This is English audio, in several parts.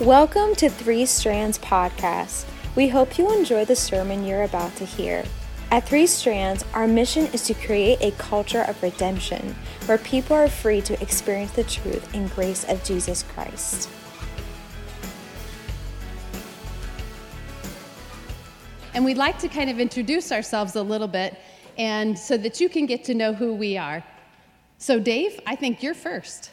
Welcome to Three Strands Podcast. We hope you enjoy the sermon you're about to hear. At Three Strands, our mission is to create a culture of redemption where people are free to experience the truth and grace of Jesus Christ. And we'd like to kind of introduce ourselves a little bit and so that you can get to know who we are. So, Dave, I think you're first.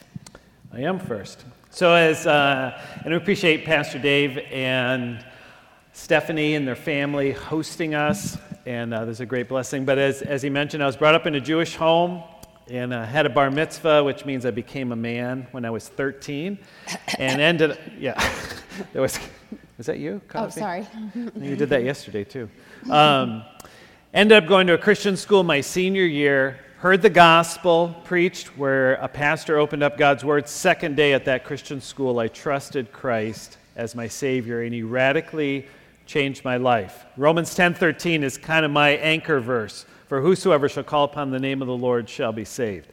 I am first. So, as uh, and we appreciate Pastor Dave and Stephanie and their family hosting us, and uh, there's a great blessing. But as, as he mentioned, I was brought up in a Jewish home and uh, had a bar mitzvah, which means I became a man when I was 13, and ended. Yeah, there was. Was that you? Oh, sorry. you did that yesterday too. Um, ended up going to a Christian school my senior year. Heard the gospel preached, where a pastor opened up God's word. Second day at that Christian school, I trusted Christ as my Savior, and He radically changed my life. Romans 10:13 is kind of my anchor verse. For whosoever shall call upon the name of the Lord shall be saved.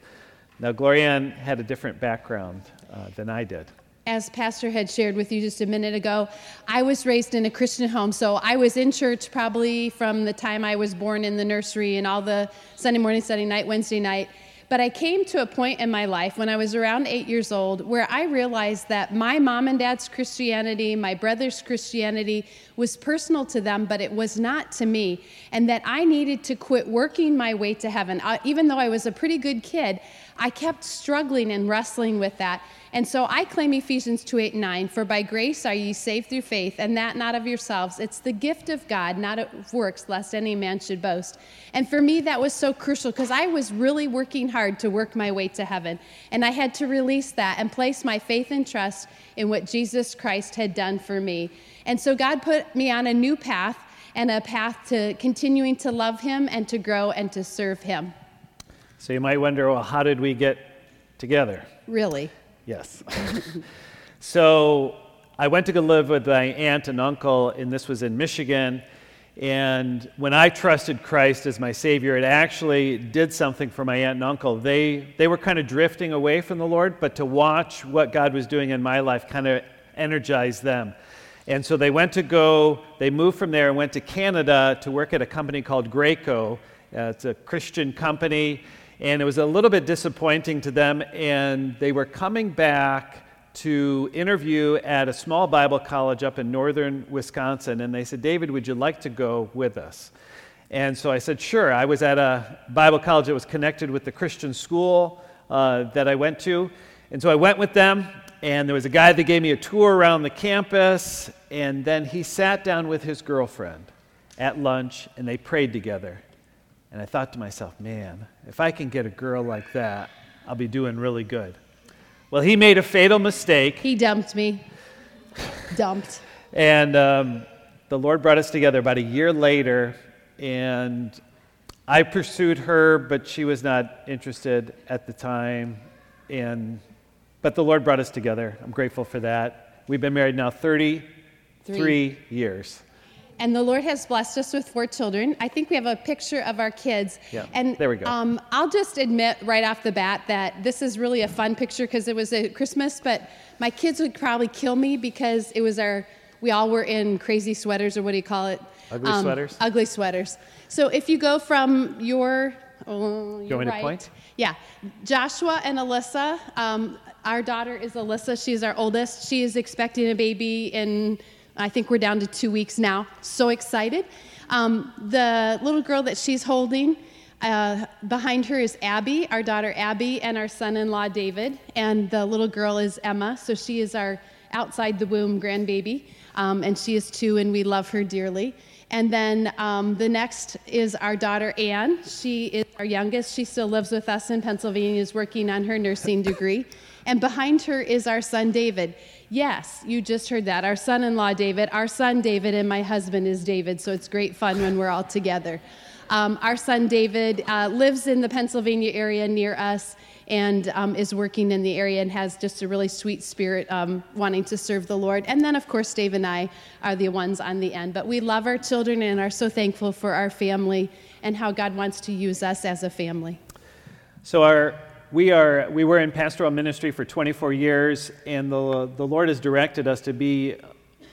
Now, Glorianne had a different background uh, than I did as Pastor had shared with you just a minute ago, I was raised in a Christian home. So I was in church probably from the time I was born in the nursery and all the Sunday morning, Sunday night, Wednesday night. But I came to a point in my life when I was around eight years old where I realized that my mom and dad's Christianity, my brother's Christianity, was personal to them, but it was not to me. And that I needed to quit working my way to heaven. Uh, even though I was a pretty good kid, I kept struggling and wrestling with that. And so I claim Ephesians 2 8 9, For by grace are ye saved through faith, and that not of yourselves. It's the gift of God, not of works, lest any man should boast. And for me, that was so crucial because I was really working hard to work my way to heaven. And I had to release that and place my faith and trust in what Jesus Christ had done for me. And so God put me on a new path and a path to continuing to love Him and to grow and to serve Him. So you might wonder, well, how did we get together? Really? Yes. so I went to go live with my aunt and uncle, and this was in Michigan. And when I trusted Christ as my Savior, it actually did something for my aunt and uncle. They, they were kind of drifting away from the Lord, but to watch what God was doing in my life kind of energized them. And so they went to go, they moved from there and went to Canada to work at a company called Graco. Uh, it's a Christian company and it was a little bit disappointing to them. And they were coming back to interview at a small Bible college up in northern Wisconsin. And they said, David, would you like to go with us? And so I said, sure. I was at a Bible college that was connected with the Christian school uh, that I went to. And so I went with them, and there was a guy that gave me a tour around the campus, and then he sat down with his girlfriend at lunch, and they prayed together. And I thought to myself, man, if I can get a girl like that, I'll be doing really good. Well, he made a fatal mistake. He dumped me. dumped. And um, the Lord brought us together about a year later, and I pursued her, but she was not interested at the time. And but the Lord brought us together. I'm grateful for that. We've been married now 33 Three. years. And the Lord has blessed us with four children. I think we have a picture of our kids. Yeah, and there we go. Um, I'll just admit right off the bat that this is really a fun picture because it was a Christmas, but my kids would probably kill me because it was our, we all were in crazy sweaters, or what do you call it? Ugly um, sweaters? Ugly sweaters. So if you go from your, oh, your Going right, to point? Yeah. Joshua and Alyssa, um, our daughter is Alyssa. She's our oldest. She is expecting a baby in I think we're down to two weeks now. So excited. Um, the little girl that she's holding, uh, behind her is Abby, our daughter Abby, and our son in law David. And the little girl is Emma, so she is our outside the womb grandbaby. Um, and she is two, and we love her dearly. And then um, the next is our daughter Anne. She is our youngest. She still lives with us in Pennsylvania, is working on her nursing degree. And behind her is our son David. Yes, you just heard that. Our son in law, David. Our son, David, and my husband is David, so it's great fun when we're all together. Um, our son, David, uh, lives in the Pennsylvania area near us and um, is working in the area and has just a really sweet spirit um, wanting to serve the Lord. And then, of course, Dave and I are the ones on the end. But we love our children and are so thankful for our family and how God wants to use us as a family. So, our we, are, we were in pastoral ministry for 24 years, and the, the Lord has directed us to be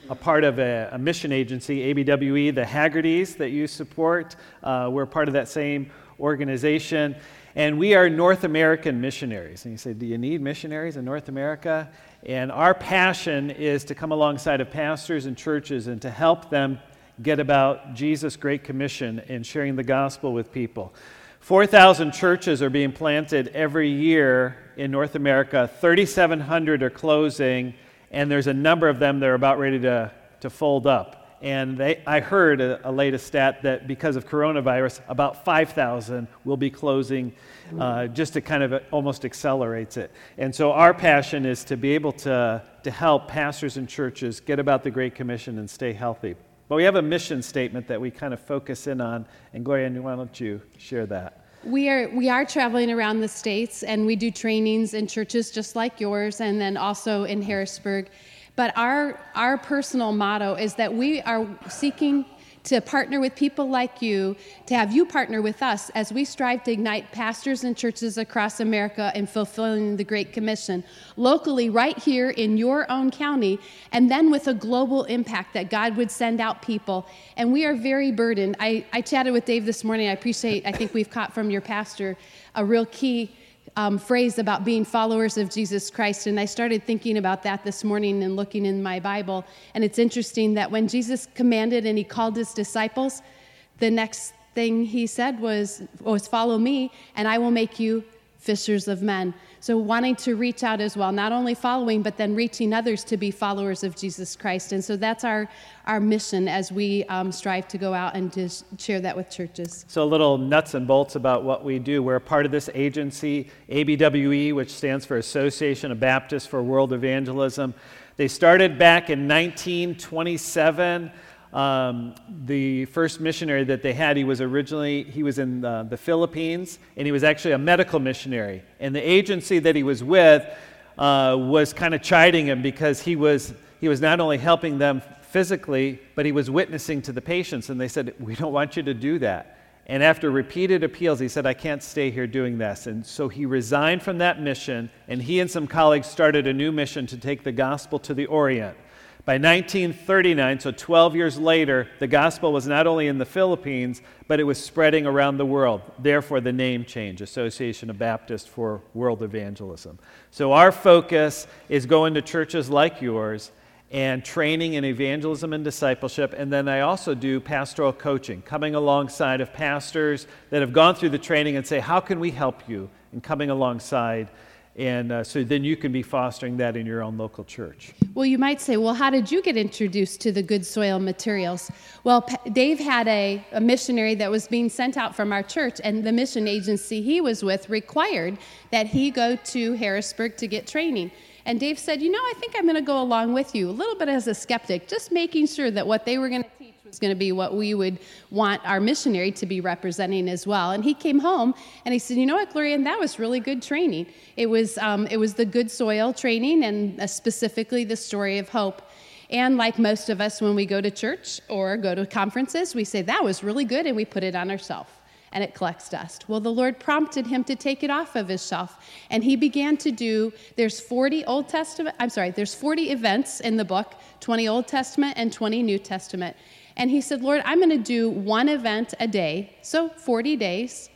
a part of a, a mission agency, ABWE, the Haggertys that you support. Uh, we're part of that same organization. And we are North American missionaries. And you say, Do you need missionaries in North America? And our passion is to come alongside of pastors and churches and to help them get about Jesus' Great Commission and sharing the gospel with people. 4,000 churches are being planted every year in North America. 3,700 are closing, and there's a number of them that are about ready to, to fold up. And they, I heard a, a, latest stat that because of coronavirus, about 5,000 will be closing uh, just to kind of almost accelerates it. And so our passion is to be able to, to help pastors and churches get about the Great Commission and stay healthy. But we have a mission statement that we kind of focus in on. And Gloria, why don't you share that? We are, we are traveling around the states and we do trainings in churches just like yours and then also in Harrisburg. But our, our personal motto is that we are seeking to partner with people like you, to have you partner with us as we strive to ignite pastors and churches across America in fulfilling the Great Commission, locally, right here in your own county, and then with a global impact that God would send out people. And we are very burdened. I, I chatted with Dave this morning. I appreciate, I think we've caught from your pastor a real key um, phrase about being followers of Jesus Christ. And I started thinking about that this morning and looking in my Bible. And it's interesting that when Jesus commanded and he called his disciples, the next thing he said was, was Follow me, and I will make you fishers of men. So, wanting to reach out as well, not only following, but then reaching others to be followers of Jesus Christ. And so that's our, our mission as we um, strive to go out and to share that with churches. So, a little nuts and bolts about what we do. We're a part of this agency, ABWE, which stands for Association of Baptists for World Evangelism. They started back in 1927. Um, the first missionary that they had, he was originally, he was in the, the, Philippines, and he was actually a medical missionary. And the agency that he was with uh, was kind of chiding him because he was, he was not only helping them physically, but he was witnessing to the patients. And they said, We don't want you to do that. And after repeated appeals, he said, I can't stay here doing this. And so he resigned from that mission, and he and some colleagues started a new mission to take the gospel to the Orient. By 1939, so 12 years later, the gospel was not only in the Philippines, but it was spreading around the world. Therefore, the name change Association of Baptists for World Evangelism. So, our focus is going to churches like yours and training in evangelism and discipleship. And then I also do pastoral coaching, coming alongside of pastors that have gone through the training and say, How can we help you? And coming alongside and uh, so then you can be fostering that in your own local church. Well, you might say, well, how did you get introduced to the good soil materials? Well, P- Dave had a, a missionary that was being sent out from our church, and the mission agency he was with required that he go to Harrisburg to get training. And Dave said, You know, I think I'm going to go along with you, a little bit as a skeptic, just making sure that what they were going to was going to be what we would want our missionary to be representing as well. And he came home and he said, "You know what, Gloria, and that was really good training. It was um, it was the good soil training and uh, specifically the story of hope." And like most of us, when we go to church or go to conferences, we say that was really good, and we put it on ourselves and it collects dust. Well, the Lord prompted him to take it off of his shelf, and he began to do. There's 40 Old Testament. I'm sorry. There's 40 events in the book, 20 Old Testament and 20 New Testament. And he said, Lord, I'm going to do one event a day, so 40 days.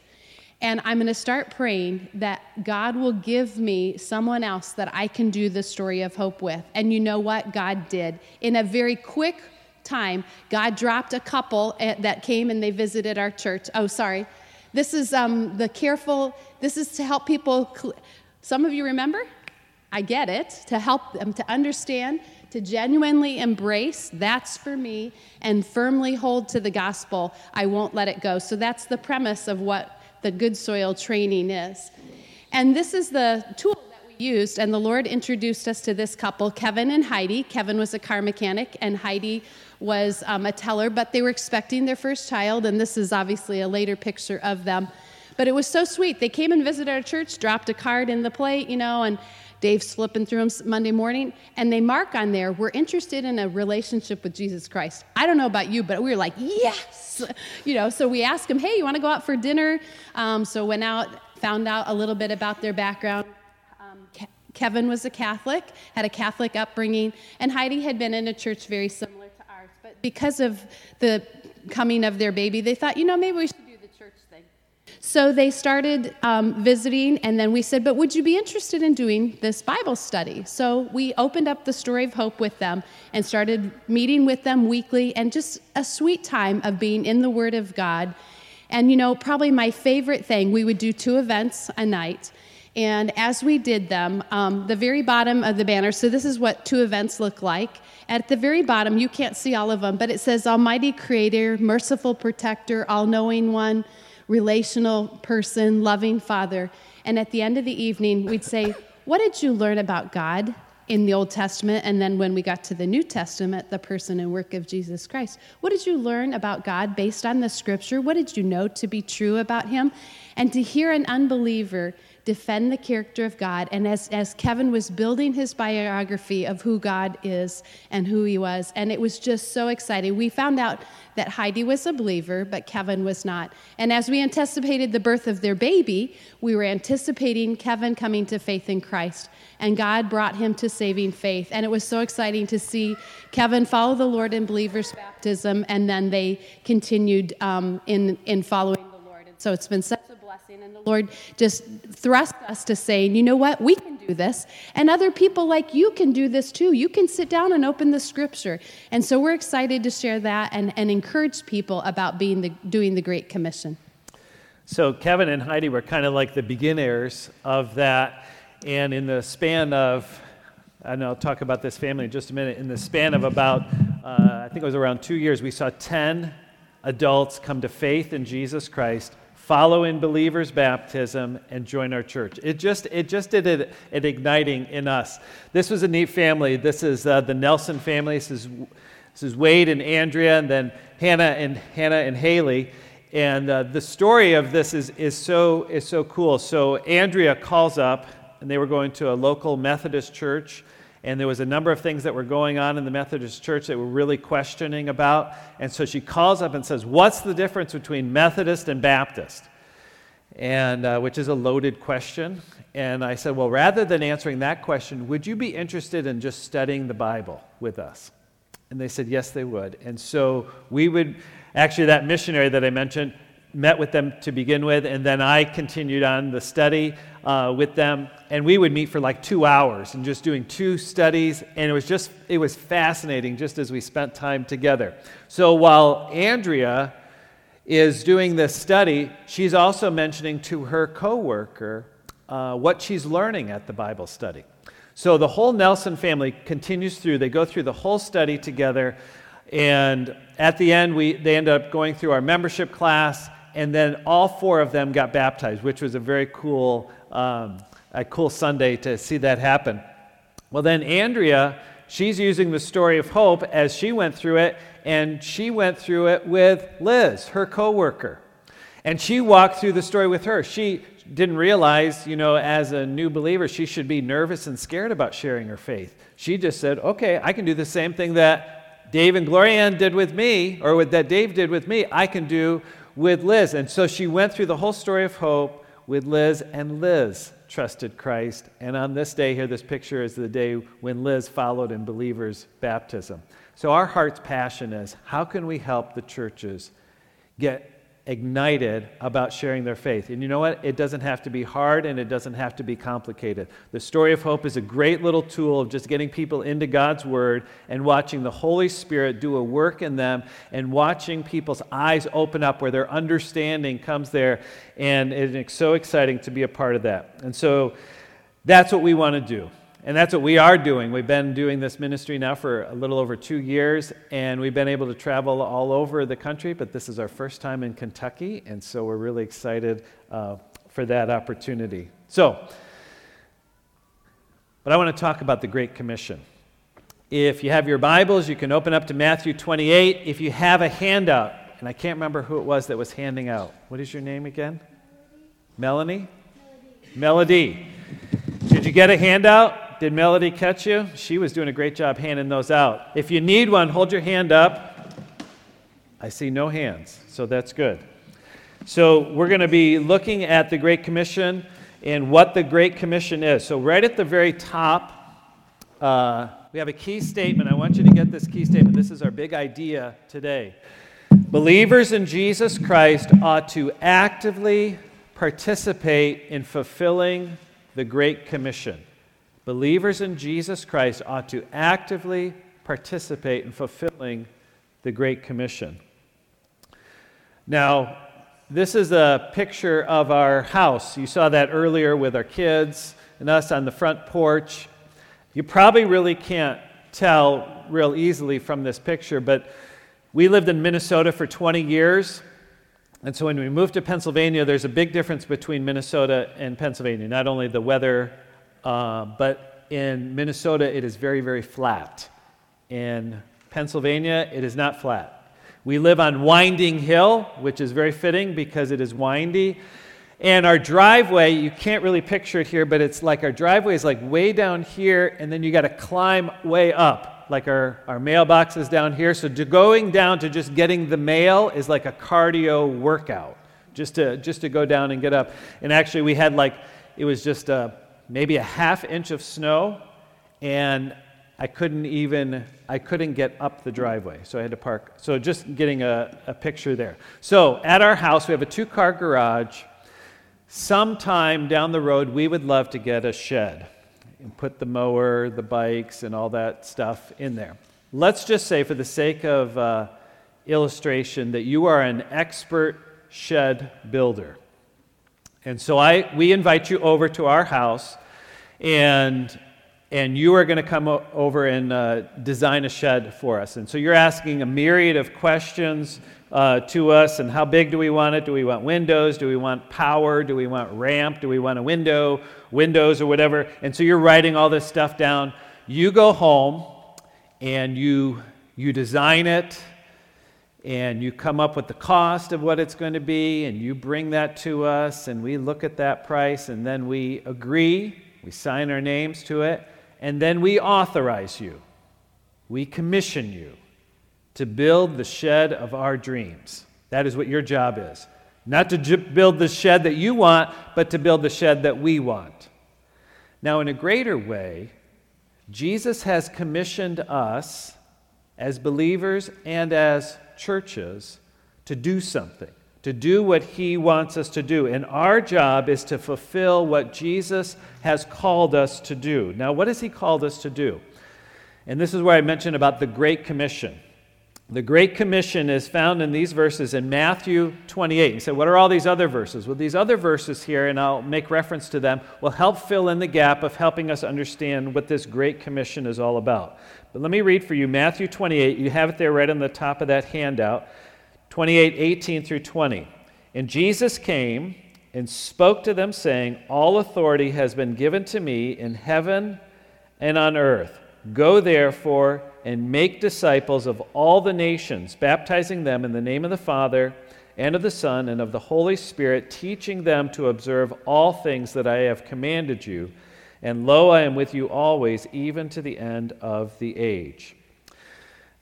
And I'm going to start praying that God will give me someone else that I can do the story of hope with. And you know what? God did. In a very quick time, God dropped a couple eh, that came and they visited our church. Oh, sorry. This is um, the careful, this is to help people. Cl- Some of you remember? I get it, to help them to understand to genuinely embrace, that's for me, and firmly hold to the gospel, I won't let it go. So that's the premise of what the good soil training is. And this is the tool that we used, and the Lord introduced us to this couple, Kevin and Heidi. Kevin was a car mechanic, and Heidi was um, a teller, but they were expecting their first child, and this is obviously a later picture of them. But it was so sweet. They came and visited our church, dropped a card in the plate, you know, and Dave's flipping through them Monday morning, and they mark on there, we're interested in a relationship with Jesus Christ. I don't know about you, but we were like, yes! You know, so we asked him, hey, you want to go out for dinner? Um, so went out, found out a little bit about their background. Um, Ke- Kevin was a Catholic, had a Catholic upbringing, and Heidi had been in a church very similar to ours. But because of the coming of their baby, they thought, you know, maybe we should do the church thing. So they started um, visiting, and then we said, But would you be interested in doing this Bible study? So we opened up the story of hope with them and started meeting with them weekly, and just a sweet time of being in the Word of God. And you know, probably my favorite thing, we would do two events a night. And as we did them, um, the very bottom of the banner, so this is what two events look like. At the very bottom, you can't see all of them, but it says Almighty Creator, Merciful Protector, All Knowing One, Relational Person, Loving Father. And at the end of the evening, we'd say, What did you learn about God in the Old Testament? And then when we got to the New Testament, the person and work of Jesus Christ, what did you learn about God based on the scripture? What did you know to be true about Him? And to hear an unbeliever defend the character of God. And as, as Kevin was building his biography of who God is and who he was, and it was just so exciting. We found out that Heidi was a believer, but Kevin was not. And as we anticipated the birth of their baby, we were anticipating Kevin coming to faith in Christ. And God brought him to saving faith. And it was so exciting to see Kevin follow the Lord in believer's baptism, and then they continued um, in, in following the Lord. And so it's been such a blessing. And the Lord just thrust us to saying, you know what, we can do this. And other people like you can do this too. You can sit down and open the scripture. And so we're excited to share that and, and encourage people about being the, doing the Great Commission. So Kevin and Heidi were kind of like the beginners of that. And in the span of, and I'll talk about this family in just a minute, in the span of about, uh, I think it was around two years, we saw 10 adults come to faith in Jesus Christ, follow in believers' baptism, and join our church. It just, it just did it, it igniting in us. This was a neat family. This is uh, the Nelson family. This is, this is Wade and Andrea, and then Hannah and Hannah and Haley. And uh, the story of this is, is, so, is so cool. So Andrea calls up, and they were going to a local Methodist church and there was a number of things that were going on in the Methodist church that were really questioning about. And so she calls up and says, What's the difference between Methodist and Baptist? And uh, which is a loaded question. And I said, Well, rather than answering that question, would you be interested in just studying the Bible with us? And they said, Yes, they would. And so we would, actually, that missionary that I mentioned, met with them to begin with, and then I continued on the study uh, with them, and we would meet for like two hours and just doing two studies, and it was just it was fascinating just as we spent time together. So while Andrea is doing this study, she's also mentioning to her coworker uh, what she's learning at the Bible study. So the whole Nelson family continues through. They go through the whole study together. And at the end, we, they end up going through our membership class, and then all four of them got baptized, which was a very cool, um, a cool Sunday to see that happen. Well, then Andrea, she's using the story of hope as she went through it, and she went through it with Liz, her coworker. And she walked through the story with her. She didn't realize, you know, as a new believer, she should be nervous and scared about sharing her faith. She just said, okay, I can do the same thing that Dave and Gloria Ann did with me, or that Dave did with me, I can do with Liz. And so she went through the whole story of hope with Liz, and Liz trusted Christ. And on this day here, this picture is the day when Liz followed in believers' baptism. So our heart's passion is how can we help the churches get ignited about sharing their faith. And you know what? It doesn't have to be hard and it doesn't have to be complicated. The story of hope is a great little tool of just getting people into God's Word and watching the Holy Spirit do a work in them and watching people's eyes open up where their understanding comes there. And it's so exciting to be a part of that. And so that's what we want to do. And that's what we are doing. We've been doing this ministry now for a little over two years, and we've been able to travel all over the country, but this is our first time in Kentucky, and so we're really excited uh, for that opportunity. So, but I want to talk about the Great Commission. If you have your Bibles, you can open up to Matthew 28. If you have a handout, and I can't remember who it was that was handing out. What is your name again? Melanie? Melody. Melody. Did you get a handout? Did Melody catch you? She was doing a great job handing those out. If you need one, hold your hand up. I see no hands, so that's good. So, we're going to be looking at the Great Commission and what the Great Commission is. So, right at the very top, uh, we have a key statement. I want you to get this key statement. This is our big idea today. Believers in Jesus Christ ought to actively participate in fulfilling the Great Commission. Believers in Jesus Christ ought to actively participate in fulfilling the Great Commission. Now, this is a picture of our house. You saw that earlier with our kids and us on the front porch. You probably really can't tell real easily from this picture, but we lived in Minnesota for 20 years. And so when we moved to Pennsylvania, there's a big difference between Minnesota and Pennsylvania. Not only the weather, uh, but in Minnesota, it is very, very flat. In Pennsylvania, it is not flat. We live on Winding Hill, which is very fitting because it is windy. And our driveway, you can't really picture it here, but it's like our driveway is like way down here, and then you got to climb way up. Like our, our mailbox is down here. So going down to just getting the mail is like a cardio workout, just to, just to go down and get up. And actually, we had like, it was just a, maybe a half inch of snow, and I couldn't even I couldn't get up the driveway, so I had to park. So just getting a, a picture there. So at our house, we have a two-car garage. Sometime down the road, we would love to get a shed and put the mower, the bikes, and all that stuff in there. Let's just say, for the sake of uh, illustration, that you are an expert shed builder. And so I, we invite you over to our house, and and you are going to come over and uh, design a shed for us. And so you're asking a myriad of questions uh, to us and how big do we want it? Do we want windows? Do we want power? Do we want ramp? Do we want a window, windows, or whatever? And so you're writing all this stuff down. You go home and you, you design it and you come up with the cost of what it's going to be and you bring that to us and we look at that price and then we agree, we sign our names to it and then we authorize you, we commission you to build the shed of our dreams. That is what your job is. Not to j- build the shed that you want, but to build the shed that we want. Now, in a greater way, Jesus has commissioned us as believers and as churches to do something to do what He wants us to do. And our job is to fulfill what Jesus has called us to do. Now, what has He called us to do? And this is where I mentioned about the Great Commission. The Great Commission is found in these verses in Matthew 28. You say, what are all these other verses? Well, these other verses here, and I'll make reference to them, will help fill in the gap of helping us understand what this Great Commission is all about. But let me read for you Matthew 28. You have it there right on the top of that handout. 28, 18 through 20. And Jesus came and spoke to them, saying, All authority has been given to me in heaven and on earth. Go therefore and make disciples of all the nations, baptizing them in the name of the Father and of the Son and of the Holy Spirit, teaching them to observe all things that I have commanded you. And lo, I am with you always, even to the end of the age.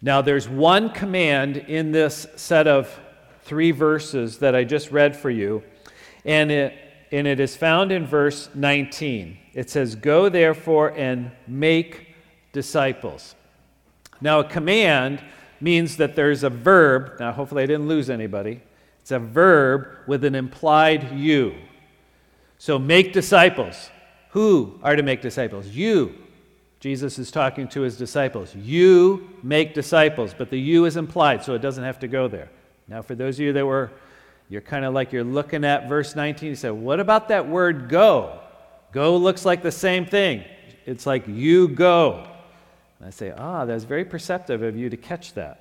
Now, there's one command in this set of three verses that I just read for you, and it, and it is found in verse 19. It says, Go therefore and make disciples. Now, a command means that there's a verb. Now, hopefully, I didn't lose anybody. It's a verb with an implied you. So, make disciples. Who are to make disciples? You. Jesus is talking to his disciples. You make disciples, but the you is implied, so it doesn't have to go there. Now, for those of you that were, you're kind of like you're looking at verse 19, you say, what about that word go? Go looks like the same thing. It's like you go. And I say, ah, that's very perceptive of you to catch that.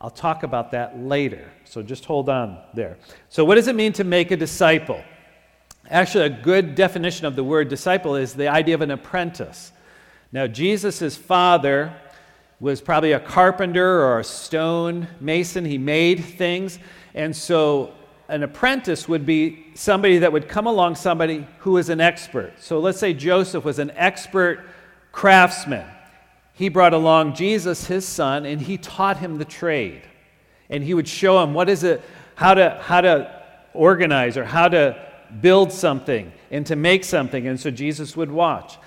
I'll talk about that later, so just hold on there. So, what does it mean to make a disciple? Actually, a good definition of the word disciple is the idea of an apprentice. Now, Jesus' father was probably a carpenter or a stone mason. He made things. And so an apprentice would be somebody that would come along somebody who is an expert. So let's say Joseph was an expert craftsman. He brought along Jesus, his son, and he taught him the trade. And he would show him what is it, how to, how to organize or how to build something and to make something. And so Jesus would watch.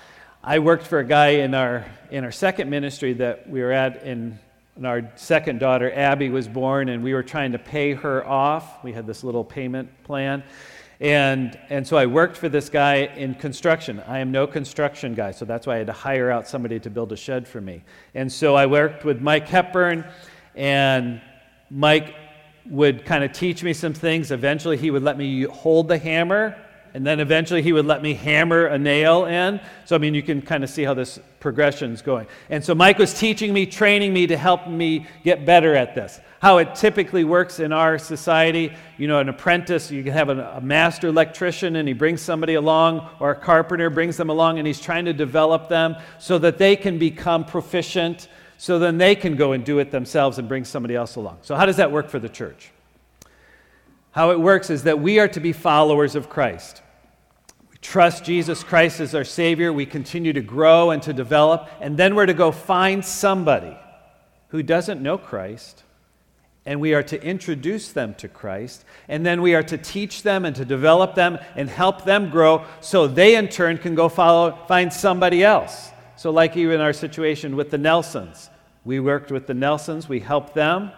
I worked for a guy in our, in our second ministry that we were at in and our second daughter, Abby, was born, and we were trying to pay her off. We had this little payment plan. And, and so I worked for this guy in construction. I am no construction guy, so that's why I had to hire out somebody to build a shed for me. And so I worked with Mike Hepburn, and Mike would kind of teach me some things. Eventually, he would let me hold the hammer and then eventually he would let me hammer a nail in. So, I mean, you can kind of see how this progression is going. And so, Mike was teaching me, training me to help me get better at this. How it typically works in our society you know, an apprentice, you can have a, a master electrician and he brings somebody along, or a carpenter brings them along, and he's trying to develop them so that they can become proficient, so then they can go and do it themselves and bring somebody else along. So, how does that work for the church? How it works is that we are to be followers of Christ. We trust Jesus Christ as our Savior. We continue to grow and to develop. And then we're to go find somebody who doesn't know Christ. And we are to introduce them to Christ. And then we are to teach them and to develop them and help them grow so they in turn can go follow, find somebody else. So, like even our situation with the Nelsons, we worked with the Nelsons, we helped them,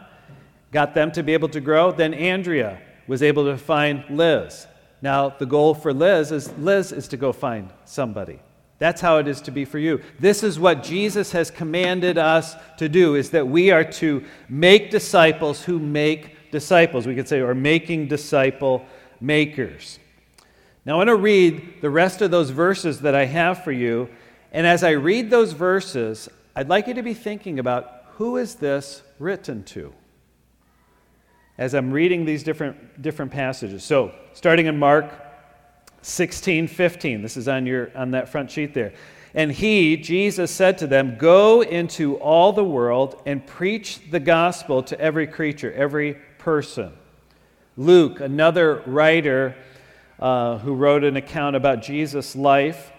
got them to be able to grow. Then Andrea was able to find Liz. Now, the goal for Liz is Liz is to go find somebody. That's how it is to be for you. This is what Jesus has commanded us to do is that we are to make disciples who make disciples. We could say or making disciple makers. Now I want to read the rest of those verses that I have for you, and as I read those verses, I'd like you to be thinking about who is this written to? As I'm reading these different, different passages. So, starting in Mark 16, 15, this is on, your, on that front sheet there. And he, Jesus, said to them, Go into all the world and preach the gospel to every creature, every person. Luke, another writer uh, who wrote an account about Jesus' life,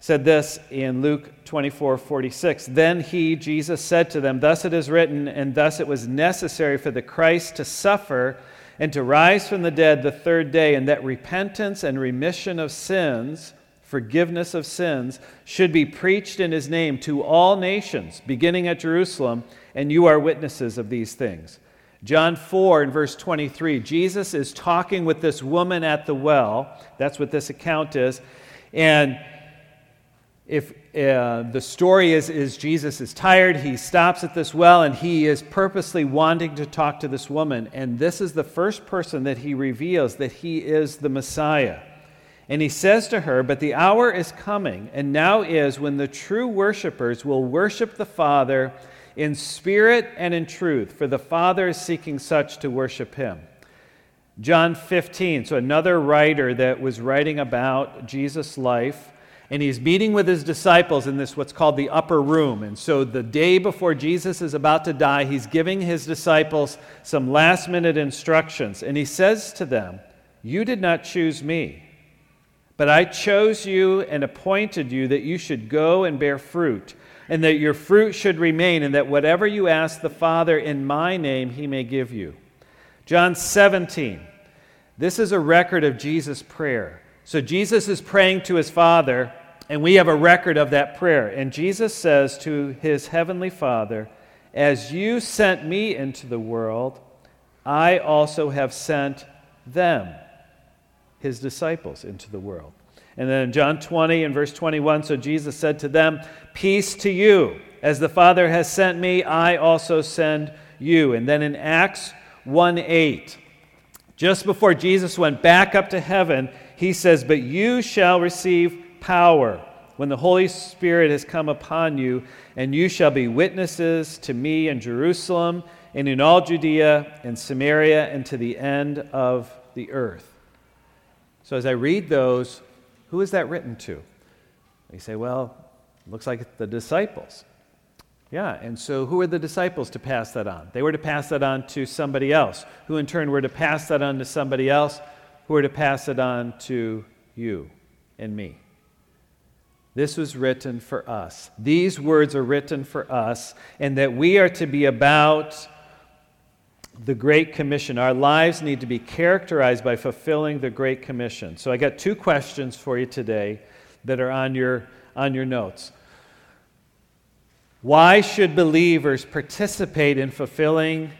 said this in Luke 24 46. Then he, Jesus, said to them, Thus it is written, and thus it was necessary for the Christ to suffer and to rise from the dead the third day, and that repentance and remission of sins, forgiveness of sins, should be preached in his name to all nations, beginning at Jerusalem, and you are witnesses of these things. John 4 and verse 23, Jesus is talking with this woman at the well. That's what this account is. And if uh, the story is, is Jesus is tired, he stops at this well and he is purposely wanting to talk to this woman. And this is the first person that he reveals that he is the Messiah. And he says to her, But the hour is coming, and now is when the true worshipers will worship the Father in spirit and in truth, for the Father is seeking such to worship him. John 15, so another writer that was writing about Jesus' life and he's meeting with his disciples in this what's called the upper room. And so the day before Jesus is about to die, he's giving his disciples some last minute instructions. And he says to them, You did not choose me, but I chose you and appointed you that you should go and bear fruit, and that your fruit should remain, and that whatever you ask the Father in my name, he may give you. John 17. This is a record of Jesus' prayer. So Jesus is praying to his Father, and we have a record of that prayer. And Jesus says to his heavenly Father, As you sent me into the world, I also have sent them, his disciples, into the world. And then in John 20 and verse 21, so Jesus said to them, Peace to you. As the Father has sent me, I also send you. And then in Acts 1 8, just before Jesus went back up to heaven, he says, But you shall receive power when the Holy Spirit has come upon you, and you shall be witnesses to me in Jerusalem and in all Judea and Samaria and to the end of the earth. So as I read those, who is that written to? You say, well, looks like the disciples. Yeah, and so who are the disciples to pass that on? They were to pass that on to somebody else, who in turn were to pass that on to somebody else, who are to pass it on to you and me. This was written for us. These words are written for us, and that we are to be about the Great Commission. Our lives need to be characterized by fulfilling the Great Commission. So I got two questions for you today that are on your, on your notes. Why should believers participate in fulfilling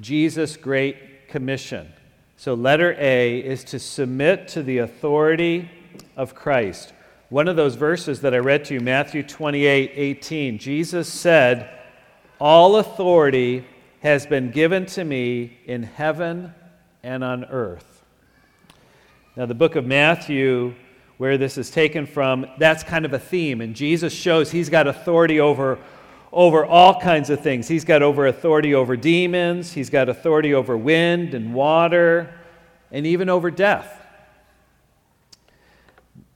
Jesus' Great Commission? So, letter A is to submit to the authority of Christ. One of those verses that I read to you, Matthew 28 18, Jesus said, All authority has been given to me in heaven and on earth. Now, the book of Matthew, where this is taken from, that's kind of a theme. And Jesus shows he's got authority over, over all kinds of things. He's got over authority over demons, he's got authority over wind and water, and even over death.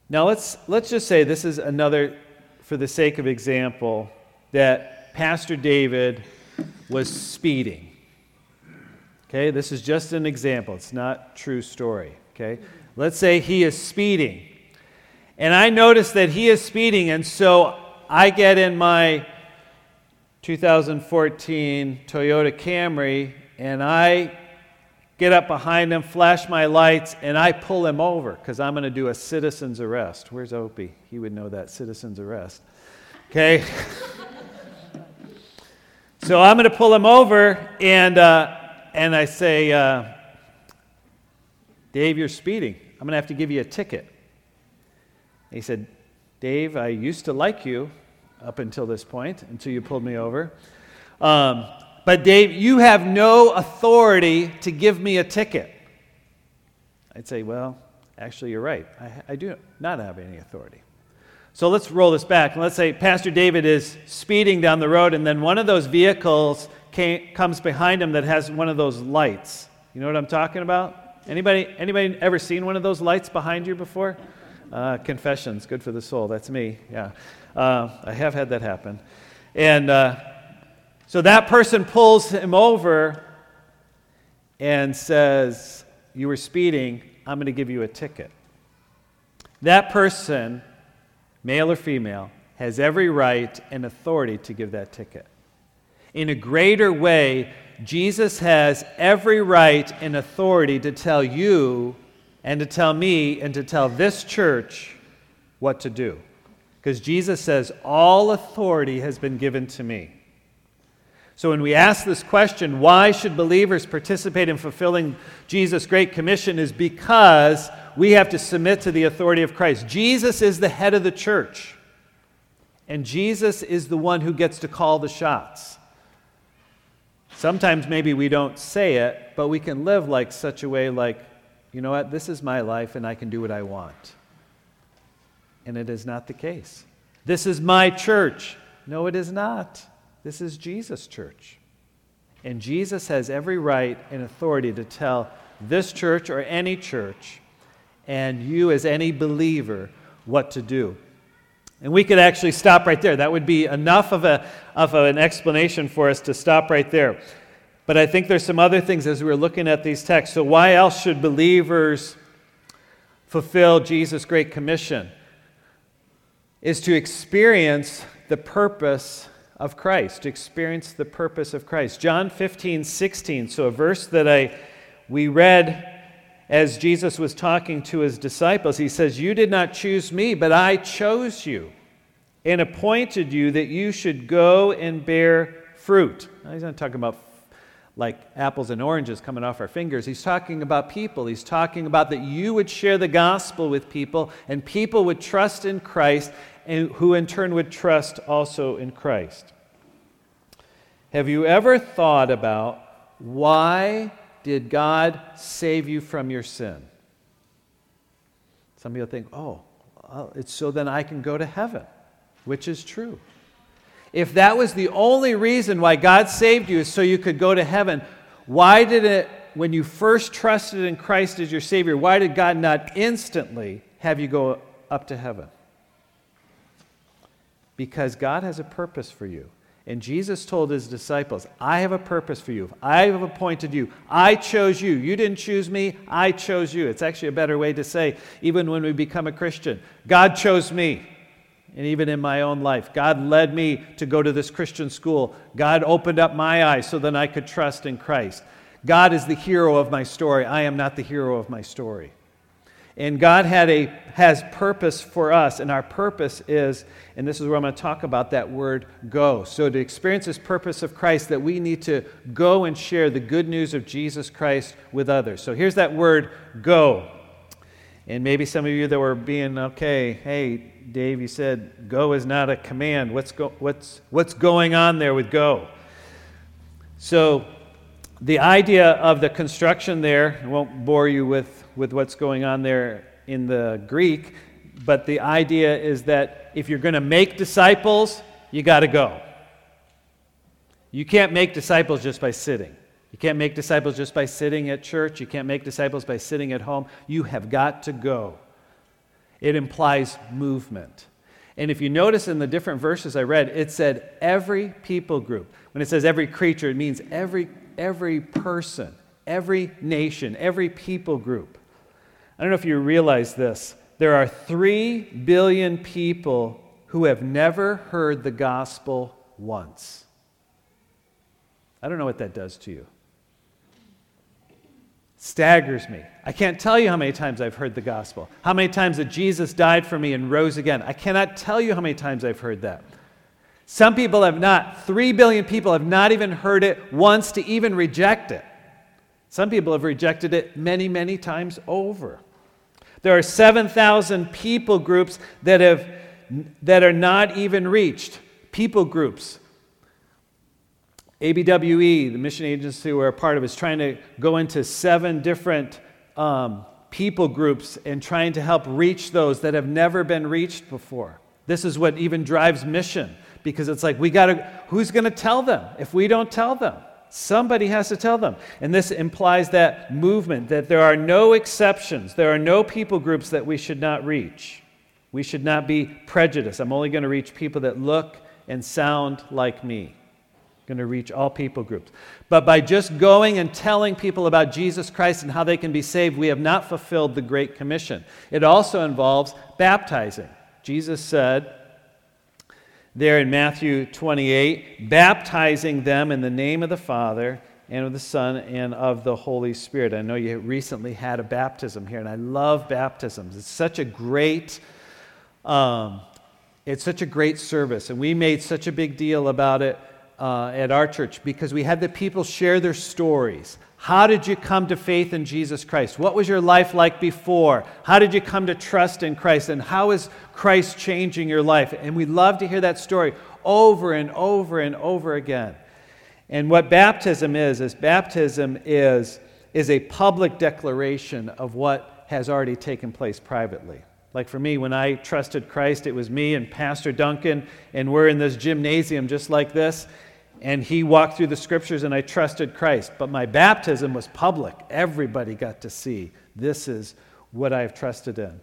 Now, let's, let's just say this is another, for the sake of example, that Pastor David was speeding. Okay, this is just an example. It's not true story. Okay, let's say he is speeding, and I notice that he is speeding, and so I get in my 2014 Toyota Camry and I get up behind him, flash my lights, and I pull him over because I'm going to do a citizen's arrest. Where's Opie? He would know that citizen's arrest. Okay. So I'm going to pull him over, and, uh, and I say, uh, Dave, you're speeding. I'm going to have to give you a ticket. And he said, Dave, I used to like you up until this point, until you pulled me over. Um, but Dave, you have no authority to give me a ticket. I'd say, well, actually, you're right. I, I do not have any authority. So let's roll this back. And Let's say Pastor David is speeding down the road, and then one of those vehicles came, comes behind him that has one of those lights. You know what I'm talking about? Anybody, anybody ever seen one of those lights behind you before? Uh, confessions, good for the soul. That's me. Yeah, uh, I have had that happen. And uh, so that person pulls him over and says, "You were speeding. I'm going to give you a ticket." That person male or female, has every right and authority to give that ticket. In a greater way, Jesus has every right and authority to tell you and to tell me and to tell this church what to do. Because Jesus says, All authority has been given to me. So when we ask this question, why should believers participate in fulfilling Jesus' Great Commission, is because we have to submit to the authority of Christ. Jesus is the head of the church, and Jesus is the one who gets to call the shots. Sometimes maybe we don't say it, but we can live like such a way like, you know what, this is my life and I can do what I want. And it is not the case. This is my church. No, it is not. This is Jesus' church. And Jesus has every right and authority to tell this church or any church and you, as any believer, what to do. And we could actually stop right there. That would be enough of, a, of an explanation for us to stop right there. But I think there's some other things as we're looking at these texts. So, why else should believers fulfill Jesus' Great Commission? Is to experience the purpose of Christ, to experience the purpose of Christ. John 15, 16. So, a verse that I we read as Jesus was talking to his disciples, he says, You did not choose me, but I chose you and appointed you that you should go and bear fruit. Now, he's not talking about like apples and oranges coming off our fingers. He's talking about people. He's talking about that you would share the gospel with people and people would trust in Christ and who in turn would trust also in Christ. Have you ever thought about why did God save you from your sin? Some people think, oh, it's so then I can go to heaven, which is true. If that was the only reason why God saved you is so you could go to heaven, why did it, when you first trusted in Christ as your Savior, why did God not instantly have you go up to heaven? Because God has a purpose for you. And Jesus told his disciples, I have a purpose for you. I have appointed you. I chose you. You didn't choose me, I chose you. It's actually a better way to say, even when we become a Christian, God chose me. And even in my own life, God led me to go to this Christian school. God opened up my eyes so that I could trust in Christ. God is the hero of my story. I am not the hero of my story. And God had a, has purpose for us, and our purpose is, and this is where I'm going to talk about that word go. So, to experience this purpose of Christ, that we need to go and share the good news of Jesus Christ with others. So, here's that word go. And maybe some of you that were being, okay, hey, Dave, you said go is not a command. What's, go, what's, what's going on there with go? So, the idea of the construction there, I won't bore you with, with what's going on there in the Greek, but the idea is that if you're going to make disciples, you got to go. You can't make disciples just by sitting. You can't make disciples just by sitting at church. You can't make disciples by sitting at home. You have got to go. It implies movement. And if you notice in the different verses I read, it said every people group. When it says every creature, it means every every person, every nation, every people group. I don't know if you realize this. There are 3 billion people who have never heard the gospel once. I don't know what that does to you. Staggers me. I can't tell you how many times I've heard the gospel, how many times that Jesus died for me and rose again. I cannot tell you how many times I've heard that. Some people have not. Three billion people have not even heard it once to even reject it. Some people have rejected it many, many times over. There are 7,000 people groups that, have, that are not even reached. People groups. ABWE, the mission agency we're a part of, is trying to go into seven different um, people groups and trying to help reach those that have never been reached before. This is what even drives mission because it's like we got to who's going to tell them? If we don't tell them somebody has to tell them. And this implies that movement that there are no exceptions. There are no people groups that we should not reach. We should not be prejudiced. I'm only going to reach people that look and sound like me going to reach all people groups but by just going and telling people about jesus christ and how they can be saved we have not fulfilled the great commission it also involves baptizing jesus said there in Matthew 28, baptizing them in the name of the Father and of the Son and of the Holy Spirit. I know you recently had a baptism here, and I love baptisms. It's such a great, um, it's such a great service, and we made such a big deal about it uh, at our church because we had the people share their stories. How did you come to faith in Jesus Christ? What was your life like before? How did you come to trust in Christ? And how is Christ changing your life? And we love to hear that story over and over and over again. And what baptism is, is baptism is, is a public declaration of what has already taken place privately. Like for me, when I trusted Christ, it was me and Pastor Duncan, and we're in this gymnasium just like this and he walked through the scriptures and I trusted Christ. But my baptism was public. Everybody got to see this is what I have trusted in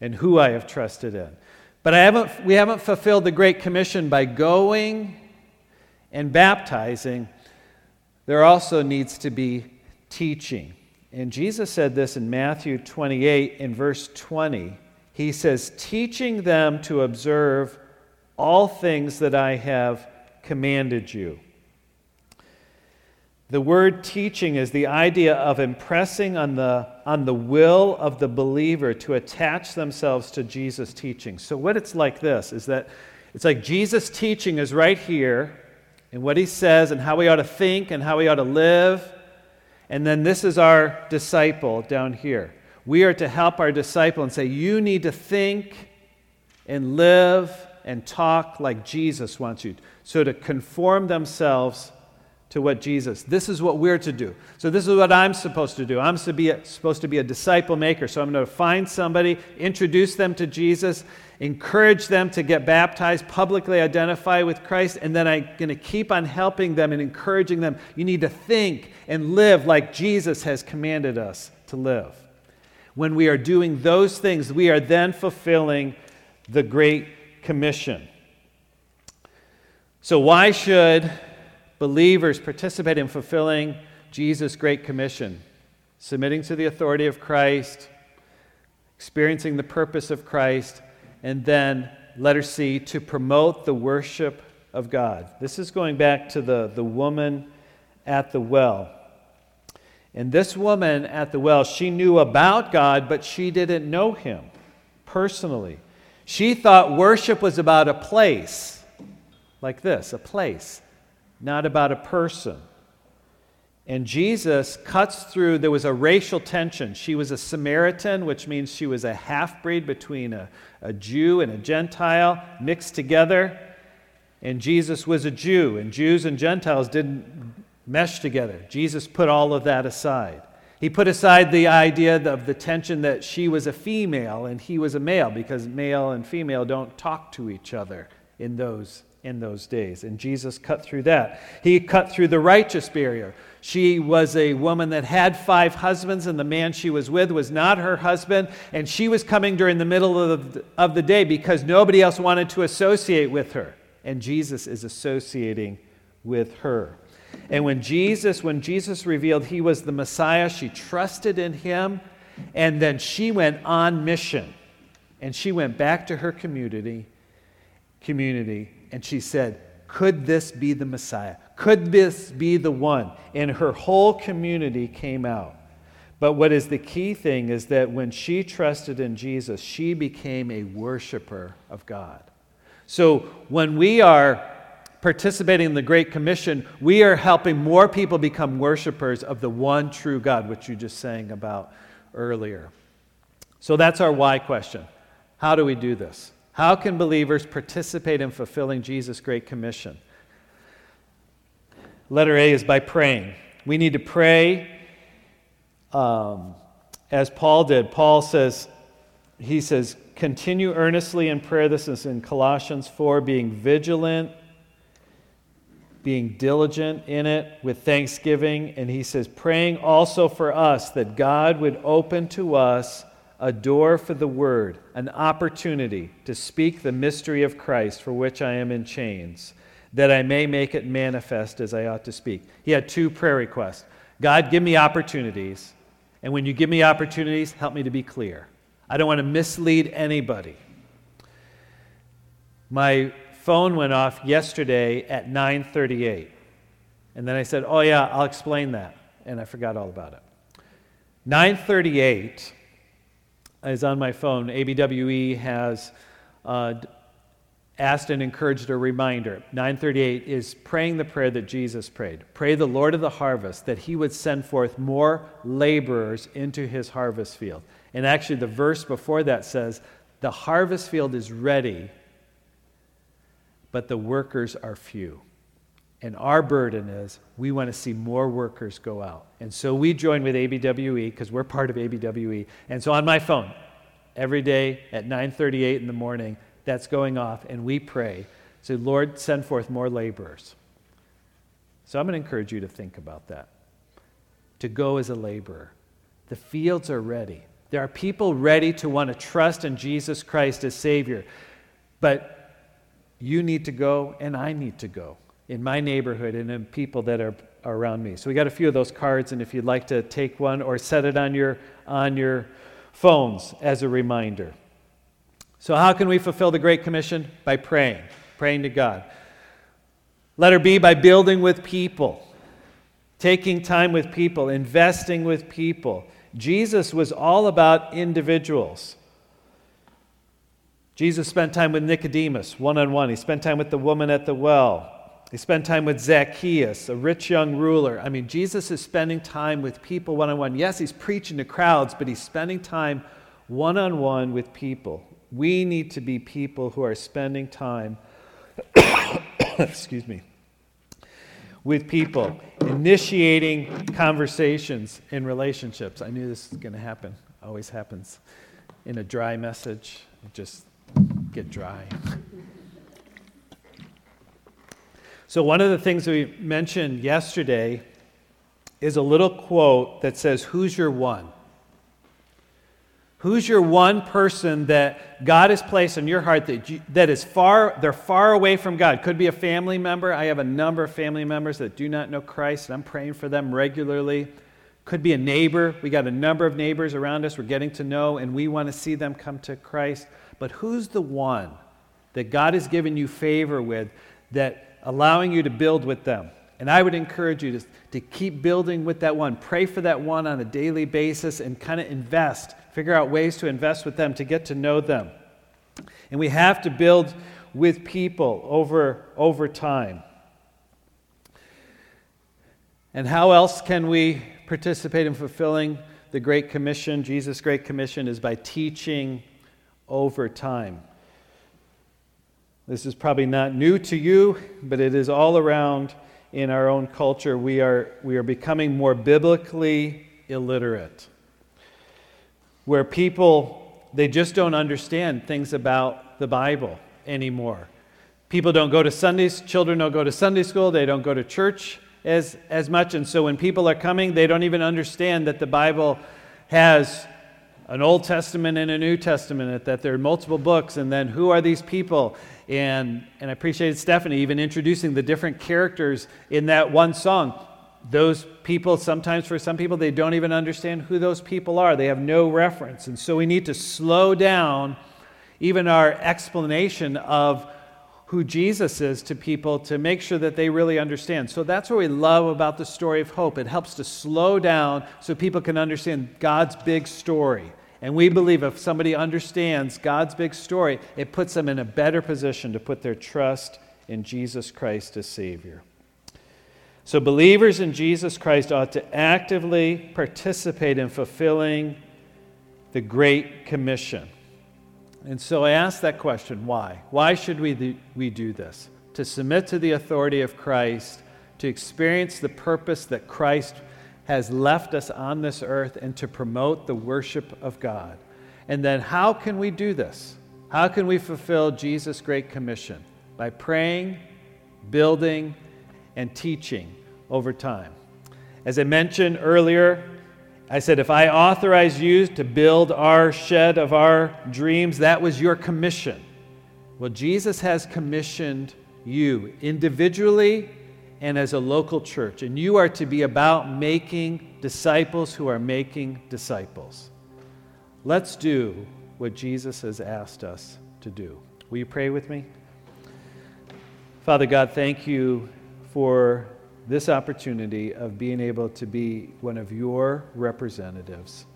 and who I have trusted in. But I haven't, we haven't fulfilled the Great Commission by going and baptizing. There also needs to be teaching. And Jesus said this in Matthew 28 in verse 20. He says, teaching them to observe all things that I have commanded you. The word teaching is the idea of impressing on the, on the will of the believer to attach themselves to Jesus' teaching. So, what it's like this is that it's like Jesus' teaching is right here, and what he says, and how we ought to think, and how we ought to live. And then this is our disciple down here. We are to help our disciple and say, You need to think and live and talk like Jesus wants you. So to conform themselves to what Jesus. This is what we're to do. So this is what I'm supposed to do. I'm to be a, supposed to be a disciple maker. So I'm going to find somebody, introduce them to Jesus, encourage them to get baptized, publicly identify with Christ, and then I'm going to keep on helping them and encouraging them. You need to think and live like Jesus has commanded us to live. When we are doing those things, we are then fulfilling the Great Commission. So, why should believers participate in fulfilling Jesus' Great Commission? Submitting to the authority of Christ, experiencing the purpose of Christ, and then, letter C, to promote the worship of God. This is going back to the, the woman at the well. And this woman at the well, she knew about God, but she didn't know him personally. She thought worship was about a place, like this a place, not about a person. And Jesus cuts through, there was a racial tension. She was a Samaritan, which means she was a half breed between a, a Jew and a Gentile mixed together. And Jesus was a Jew, and Jews and Gentiles didn't mesh together. Jesus put all of that aside. He put aside the idea of the tension that she was a female and he was a male, because male and female don't talk to each other in those, in those days. And Jesus cut through that. He cut through the righteous barrier. She was a woman that had five husbands, and the man she was with was not her husband. And she was coming during the middle of the, of the day because nobody else wanted to associate with her. And Jesus is associating with her. And when Jesus, when Jesus revealed he was the Messiah, she trusted in him, and then she went on mission. And she went back to her community, community, and she said, Could this be the Messiah? Could this be the one? And her whole community came out. But what is the key thing is that when she trusted in Jesus, she became a worshiper of God. So when we are participating in the Great Commission, we are helping more people become worshipers of the one true God, which you just sang about earlier. So that's our why question. How do we do this? How can believers participate in fulfilling Jesus' Great Commission? Letter A is by praying. We need to pray um, as Paul did. Paul says, he says, continue earnestly in prayer. This is in Colossians 4, being vigilant, being diligent in it with thanksgiving. And he says, praying also for us that God would open to us a door for the word, an opportunity to speak the mystery of Christ for which I am in chains that I may make it manifest as I ought to speak. He had two prayer requests God, give me opportunities. And when you give me opportunities, help me to be clear. I don't want to mislead anybody. My phone went off yesterday at 9:38. And then I said, "Oh yeah, I'll explain that." And I forgot all about it. 9:38 is on my phone. ABWE has uh, asked and encouraged a reminder. 938 is praying the prayer that Jesus prayed. Pray the Lord of the harvest that he would send forth more laborers into his harvest field. And actually, the verse before that says, The harvest field is ready, but the workers are few. And our burden is we want to see more workers go out. And so we join with ABWE because we're part of ABWE. And so on my phone, every day at 9:38 in the morning, that's going off, and we pray. Say, Lord, send forth more laborers. So I'm going to encourage you to think about that. To go as a laborer. The fields are ready. There are people ready to want to trust in Jesus Christ as Savior. But you need to go, and I need to go in my neighborhood and in people that are around me. So we got a few of those cards, and if you'd like to take one or set it on your, on your phones as a reminder. So, how can we fulfill the Great Commission? By praying, praying to God. Letter B, by building with people, taking time with people, investing with people. Jesus was all about individuals. Jesus spent time with Nicodemus one on one. He spent time with the woman at the well. He spent time with Zacchaeus, a rich young ruler. I mean, Jesus is spending time with people one on one. Yes, he's preaching to crowds, but he's spending time one on one with people. We need to be people who are spending time, excuse me, with people, initiating conversations in relationships. I knew this was going to happen. Always happens in a dry message. Just get dry. so, one of the things we mentioned yesterday is a little quote that says, Who's your one? Who's your one person that God has placed in your heart that, you, that is far, they're far away from God? Could be a family member. I have a number of family members that do not know Christ, and I'm praying for them regularly. Could be a neighbor. We got a number of neighbors around us we're getting to know, and we want to see them come to Christ. But who's the one that God has given you favor with that allowing you to build with them? And I would encourage you to, to keep building with that one. Pray for that one on a daily basis and kind of invest. Figure out ways to invest with them to get to know them. And we have to build with people over, over time. And how else can we participate in fulfilling the Great Commission? Jesus' Great Commission is by teaching over time. This is probably not new to you, but it is all around in our own culture. We are, we are becoming more biblically illiterate, where people, they just don't understand things about the Bible anymore. People don't go to Sundays, children don't go to Sunday school, they don't go to church as, as much. And so when people are coming, they don't even understand that the Bible has an Old Testament and a New Testament, that there are multiple books, and then who are these people? And, and I appreciated Stephanie even introducing the different characters in that one song. Those people, sometimes for some people, they don't even understand who those people are. They have no reference. And so we need to slow down even our explanation of who Jesus is to people to make sure that they really understand. So that's what we love about the story of hope. It helps to slow down so people can understand God's big story. And we believe if somebody understands God's big story, it puts them in a better position to put their trust in Jesus Christ as Savior. So, believers in Jesus Christ ought to actively participate in fulfilling the Great Commission. And so I ask that question why? Why should we we do this? To submit to the authority of Christ, to experience the purpose that Christ has left us on this earth, and to promote the worship of God. And then, how can we do this? How can we fulfill Jesus' great commission? By praying, building, and teaching over time. As I mentioned earlier, I said, if I authorize you to build our shed of our dreams, that was your commission. Well, Jesus has commissioned you individually and as a local church, and you are to be about making disciples who are making disciples. Let's do what Jesus has asked us to do. Will you pray with me? Father God, thank you for this opportunity of being able to be one of your representatives.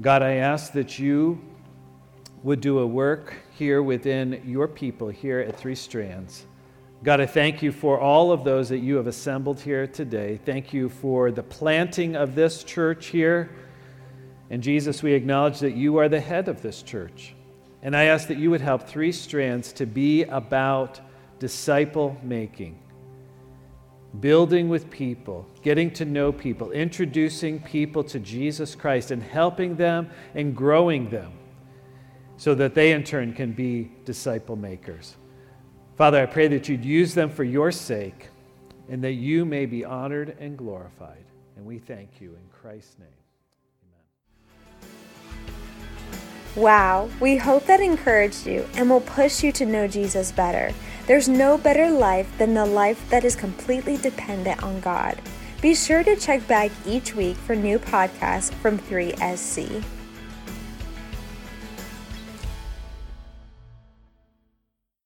God, I ask that you would do a work here within your people here at Three Strands. God, I thank you for all of those that you have assembled here today. Thank you for the planting of this church here. And Jesus, we acknowledge that you are the head of this church. And I ask that you would help Three Strands to be about disciple making building with people, getting to know people, introducing people to Jesus Christ, and helping them and growing them so that they in turn can be disciple makers. Father, I pray that you'd use them for your sake and that you may be honored and glorified. And we thank you in Christ's name. Wow, we hope that encouraged you and will push you to know Jesus better. There's no better life than the life that is completely dependent on God. Be sure to check back each week for new podcasts from 3SC.